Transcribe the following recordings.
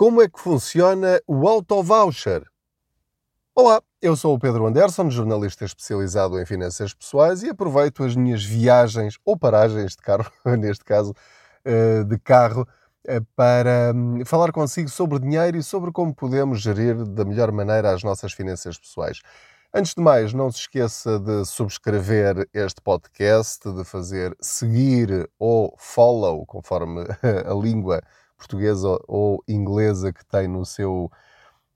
Como é que funciona o auto-voucher? Olá, eu sou o Pedro Anderson, jornalista especializado em finanças pessoais e aproveito as minhas viagens ou paragens de carro, neste caso eh, de carro, eh, para hum, falar consigo sobre dinheiro e sobre como podemos gerir da melhor maneira as nossas finanças pessoais. Antes de mais, não se esqueça de subscrever este podcast, de fazer seguir ou follow, conforme a língua portuguesa ou inglesa que tem no seu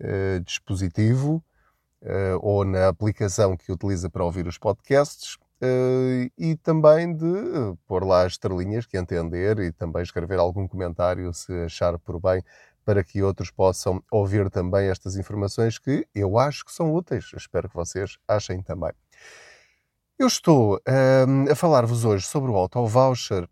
uh, dispositivo uh, ou na aplicação que utiliza para ouvir os podcasts. Uh, e também de pôr lá as estrelinhas que entender e também escrever algum comentário se achar por bem para que outros possam ouvir também estas informações que eu acho que são úteis. Espero que vocês achem também. Eu estou uh, a falar-vos hoje sobre o auto voucher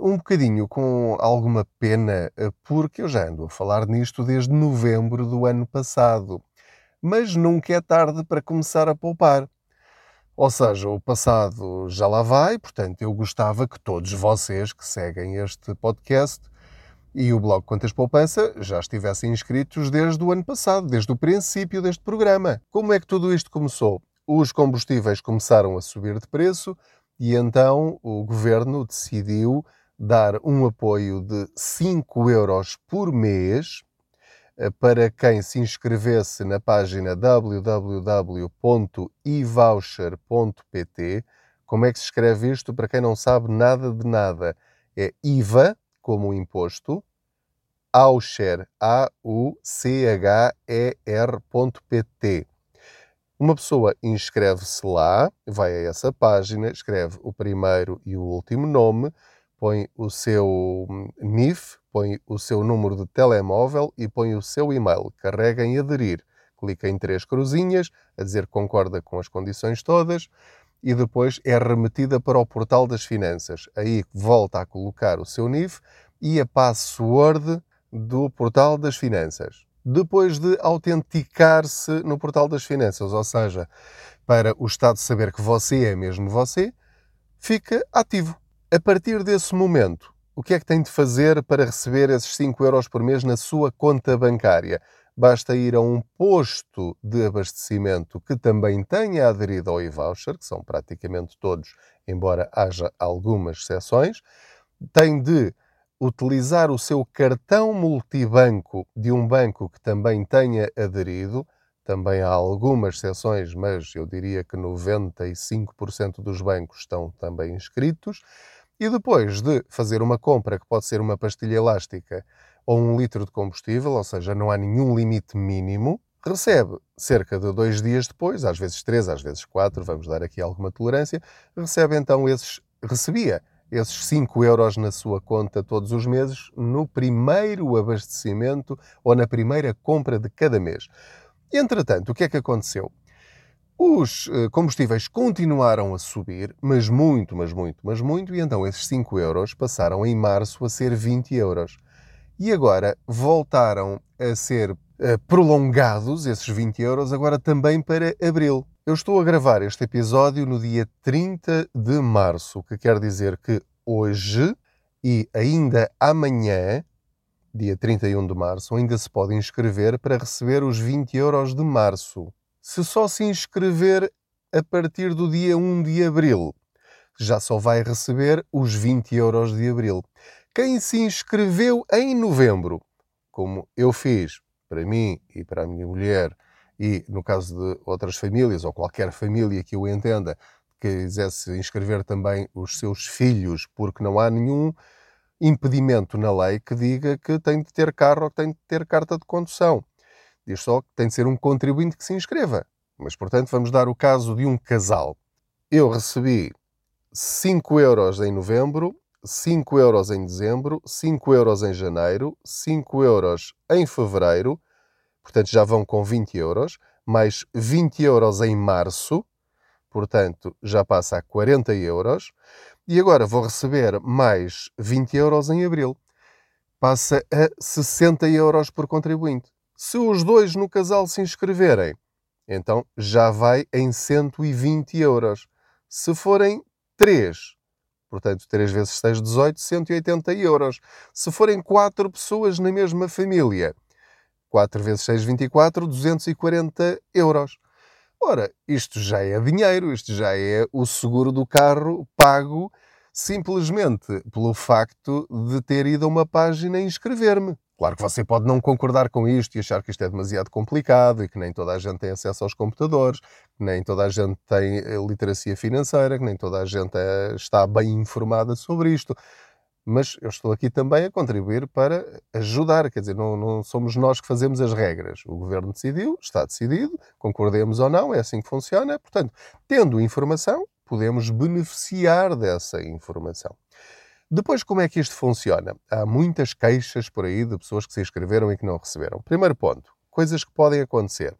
um bocadinho com alguma pena, uh, porque eu já ando a falar nisto desde novembro do ano passado. Mas nunca é tarde para começar a poupar. Ou seja, o passado já lá vai, portanto, eu gostava que todos vocês que seguem este podcast e o blog Contas Poupança já estivessem inscritos desde o ano passado, desde o princípio deste programa. Como é que tudo isto começou? Os combustíveis começaram a subir de preço, e então o governo decidiu dar um apoio de 5 euros por mês eh, para quem se inscrevesse na página www.ivoucher.pt. Como é que se escreve isto? Para quem não sabe nada de nada, é IVA, como imposto, Aucher, A-U-C-H-E-R.pt. Uma pessoa inscreve-se lá, vai a essa página, escreve o primeiro e o último nome, põe o seu hum, NIF, põe o seu número de telemóvel e põe o seu e-mail. Carrega em aderir. Clica em três cruzinhas, a dizer que concorda com as condições todas e depois é remetida para o portal das finanças. Aí volta a colocar o seu NIF e a password do portal das finanças depois de autenticar-se no portal das finanças, ou seja, para o Estado saber que você é mesmo você, fica ativo. A partir desse momento, o que é que tem de fazer para receber esses 5 euros por mês na sua conta bancária? Basta ir a um posto de abastecimento que também tenha aderido ao e-voucher, que são praticamente todos, embora haja algumas exceções. Tem de utilizar o seu cartão multibanco de um banco que também tenha aderido, também há algumas exceções, mas eu diria que 95% dos bancos estão também inscritos. E depois de fazer uma compra, que pode ser uma pastilha elástica ou um litro de combustível, ou seja, não há nenhum limite mínimo, recebe cerca de dois dias depois, às vezes três, às vezes quatro, vamos dar aqui alguma tolerância, recebe então esses, recebia esses 5 euros na sua conta todos os meses no primeiro abastecimento ou na primeira compra de cada mês. Entretanto, o que é que aconteceu? Os eh, combustíveis continuaram a subir, mas muito, mas muito, mas muito, e então esses 5 euros passaram em março a ser 20 euros. E agora voltaram a ser eh, prolongados, esses 20 euros, agora também para abril. Eu estou a gravar este episódio no dia 30 de março, o que quer dizer que hoje e ainda amanhã, dia 31 de março, ainda se pode inscrever para receber os 20 euros de março. Se só se inscrever a partir do dia 1 de abril, já só vai receber os 20 euros de abril. Quem se inscreveu em novembro, como eu fiz para mim e para a minha mulher, e no caso de outras famílias, ou qualquer família que eu entenda, que quisesse inscrever também os seus filhos, porque não há nenhum impedimento na lei que diga que tem de ter carro ou que tem de ter carta de condução. Diz só que tem de ser um contribuinte que se inscreva. Mas, portanto, vamos dar o caso de um casal. Eu recebi 5 euros em novembro, 5 euros em dezembro, 5 euros em janeiro, 5 euros em fevereiro, portanto já vão com 20 euros, mais 20 euros em março, portanto já passa a 40 euros, e agora vou receber mais 20 euros em abril. Passa a 60 euros por contribuinte. Se os dois no casal se inscreverem, então já vai em 120 euros. Se forem três, portanto 3 vezes 6, 18, 180 euros. Se forem 4 pessoas na mesma família, 4 vezes 6, 24, 240 euros. Ora, isto já é dinheiro, isto já é o seguro do carro pago simplesmente pelo facto de ter ido a uma página e inscrever-me. Claro que você pode não concordar com isto e achar que isto é demasiado complicado e que nem toda a gente tem acesso aos computadores, que nem toda a gente tem eh, literacia financeira, que nem toda a gente é, está bem informada sobre isto. Mas eu estou aqui também a contribuir para ajudar, quer dizer, não, não somos nós que fazemos as regras. O governo decidiu, está decidido, concordemos ou não, é assim que funciona. Portanto, tendo informação, podemos beneficiar dessa informação. Depois, como é que isto funciona? Há muitas queixas por aí de pessoas que se inscreveram e que não receberam. Primeiro ponto, coisas que podem acontecer.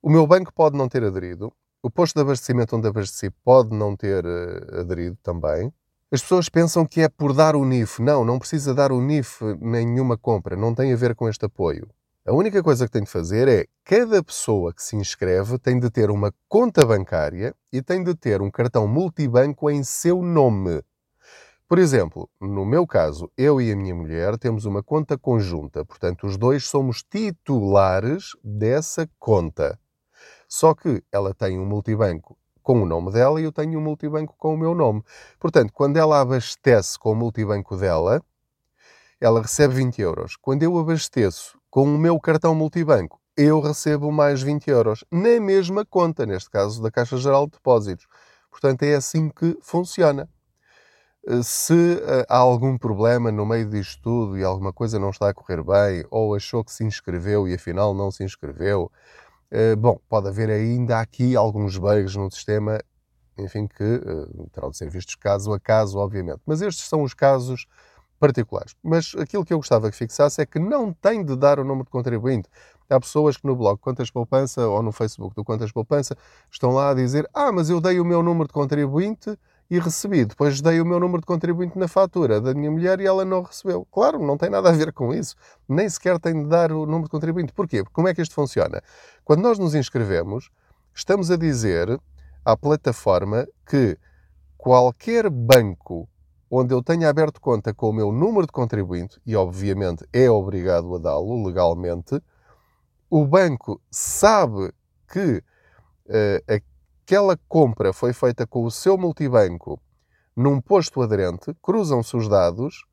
O meu banco pode não ter aderido, o posto de abastecimento onde abasteci pode não ter uh, aderido também. As pessoas pensam que é por dar o NIF. Não, não precisa dar o NIF nenhuma compra, não tem a ver com este apoio. A única coisa que tem de fazer é cada pessoa que se inscreve tem de ter uma conta bancária e tem de ter um cartão multibanco em seu nome. Por exemplo, no meu caso, eu e a minha mulher temos uma conta conjunta, portanto, os dois somos titulares dessa conta. Só que ela tem um multibanco com o nome dela e eu tenho um multibanco com o meu nome. Portanto, quando ela abastece com o multibanco dela, ela recebe 20 euros. Quando eu abasteço com o meu cartão multibanco, eu recebo mais 20 euros na mesma conta, neste caso da Caixa Geral de Depósitos. Portanto, é assim que funciona. Se uh, há algum problema no meio disto tudo e alguma coisa não está a correr bem, ou achou que se inscreveu e afinal não se inscreveu, bom, pode haver ainda aqui alguns bugs no sistema, enfim, que uh, terão de ser vistos caso a caso, obviamente. Mas estes são os casos particulares. Mas aquilo que eu gostava que fixasse é que não tem de dar o número de contribuinte. Há pessoas que no blog Contas Poupança ou no Facebook do Contas Poupança estão lá a dizer: Ah, mas eu dei o meu número de contribuinte e recebi. Depois dei o meu número de contribuinte na fatura da minha mulher e ela não recebeu. Claro, não tem nada a ver com isso. Nem sequer tem de dar o número de contribuinte. Porquê? Como é que isto funciona? Quando nós nos inscrevemos, estamos a dizer à plataforma que qualquer banco onde eu tenha aberto conta com o meu número de contribuinte, e obviamente é obrigado a dá-lo legalmente, o banco sabe que uh, aquela compra foi feita com o seu multibanco num posto aderente, cruzam-se os dados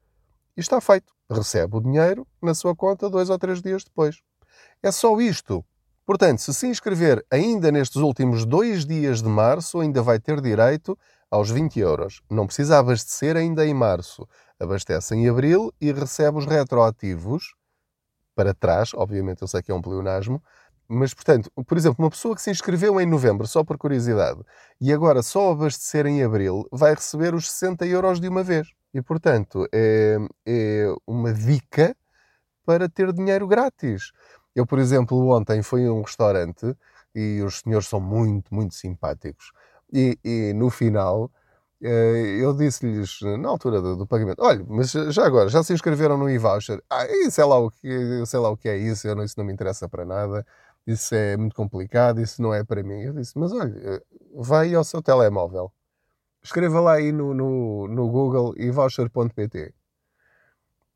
e está feito. Recebe o dinheiro na sua conta dois ou três dias depois. É só isto. Portanto, se se inscrever ainda nestes últimos dois dias de março, ainda vai ter direito aos 20 euros. Não precisa abastecer ainda em março. Abastece em abril e recebe os retroativos para trás. Obviamente, eu sei que é um pleonasmo, mas, portanto, por exemplo, uma pessoa que se inscreveu em novembro, só por curiosidade, e agora só abastecer em abril, vai receber os 60 euros de uma vez. E, portanto, é, é uma dica para ter dinheiro grátis. Eu, por exemplo, ontem fui a um restaurante e os senhores são muito, muito simpáticos. E, e no final, eh, eu disse-lhes, na altura do, do, pagamento, olha, mas já agora, já se inscreveram no e-voucher? Ah, sei lá o que, sei lá o que é isso, eu não, isso não me interessa para nada isso é muito complicado, isso não é para mim. Eu disse, mas olha, eh, vai ao seu telemóvel, escreva lá aí no, no, no Google e voucher.pt.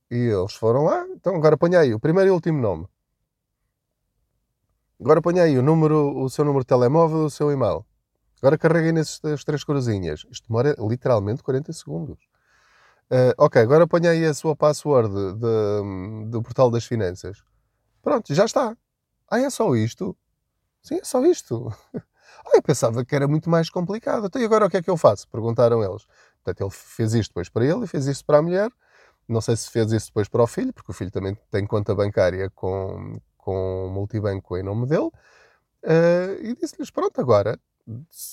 E eles foram lá, então agora ponha aí o primeiro e último nome. Agora ponha aí o, número, o seu número de telemóvel o seu e-mail. Agora carreguem nessas três cruzinhas. Isto demora literalmente 40 segundos. Uh, ok, agora ponha aí a sua password de, de, do portal das finanças. Pronto, já está. Ah, é só isto? Sim, é só isto. Ah, eu pensava que era muito mais complicado. Então, e agora o que é que eu faço? Perguntaram eles. Portanto, ele fez isto depois para ele e fez isto para a mulher. Não sei se fez isso depois para o filho, porque o filho também tem conta bancária com, com multibanco em nome dele. Uh, e disse-lhes: pronto, agora,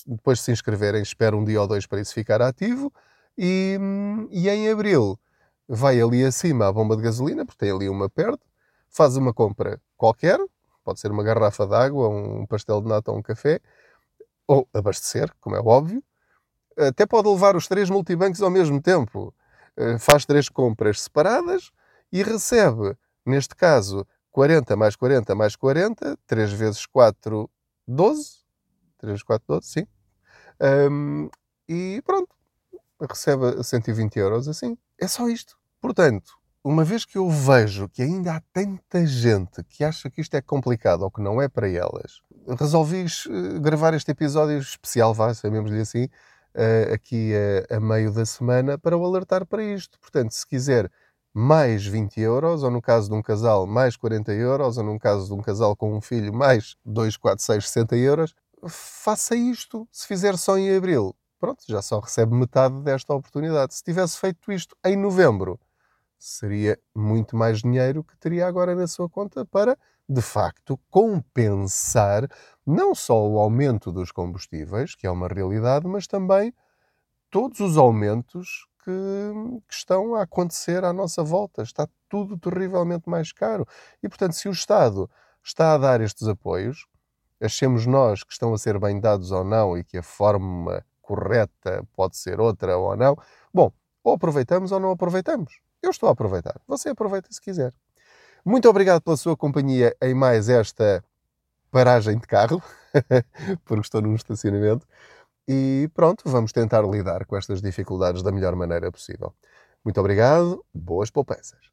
depois de se inscreverem, espera um dia ou dois para isso ficar ativo. E, e em abril vai ali acima à bomba de gasolina, porque tem ali uma perto, faz uma compra qualquer, Pode ser uma garrafa de água, um pastel de nata ou um café. Ou abastecer, como é óbvio. Até pode levar os três multibancos ao mesmo tempo. Eh, faz três compras separadas e recebe, neste caso, 40 mais 40 mais 40, 3 vezes 4, 12. 3 vezes 4, 12, sim. Um, e pronto. recebe 120 euros assim. É só isto. Portanto, uma vez que eu vejo que ainda há tanta gente que acha que isto é complicado ou que não é para elas, resolvi eh, gravar este episódio especial, vá, chamemos-lhe assim, uh, aqui a, a, meio da semana para o alertar para isto. Portanto, se quiser mais 20 euros, ou no caso de um casal, mais 40 euros, ou no caso de um casal com um filho, mais 2, 4, 6, 60 euros, faça isto. Se fizer só em abril, pronto, já só recebe metade desta oportunidade. Se tivesse feito isto em novembro, seria muito mais dinheiro que teria agora na sua conta para, de facto, compensar não só o aumento dos combustíveis, que é uma realidade, mas também todos os aumentos que, que, estão a acontecer à nossa volta. Está tudo terrivelmente mais caro. E, portanto, se o Estado está a dar estes apoios, achemos nós que estão a ser bem dados ou não e que a forma correta pode ser outra ou não, bom, ou aproveitamos ou não aproveitamos. Eu estou a aproveitar. Você aproveita se quiser. Muito obrigado pela sua companhia em mais esta paragem de carro, porque estou num estacionamento. E pronto, vamos tentar lidar com estas dificuldades da melhor maneira possível. Muito obrigado, boas poupanças.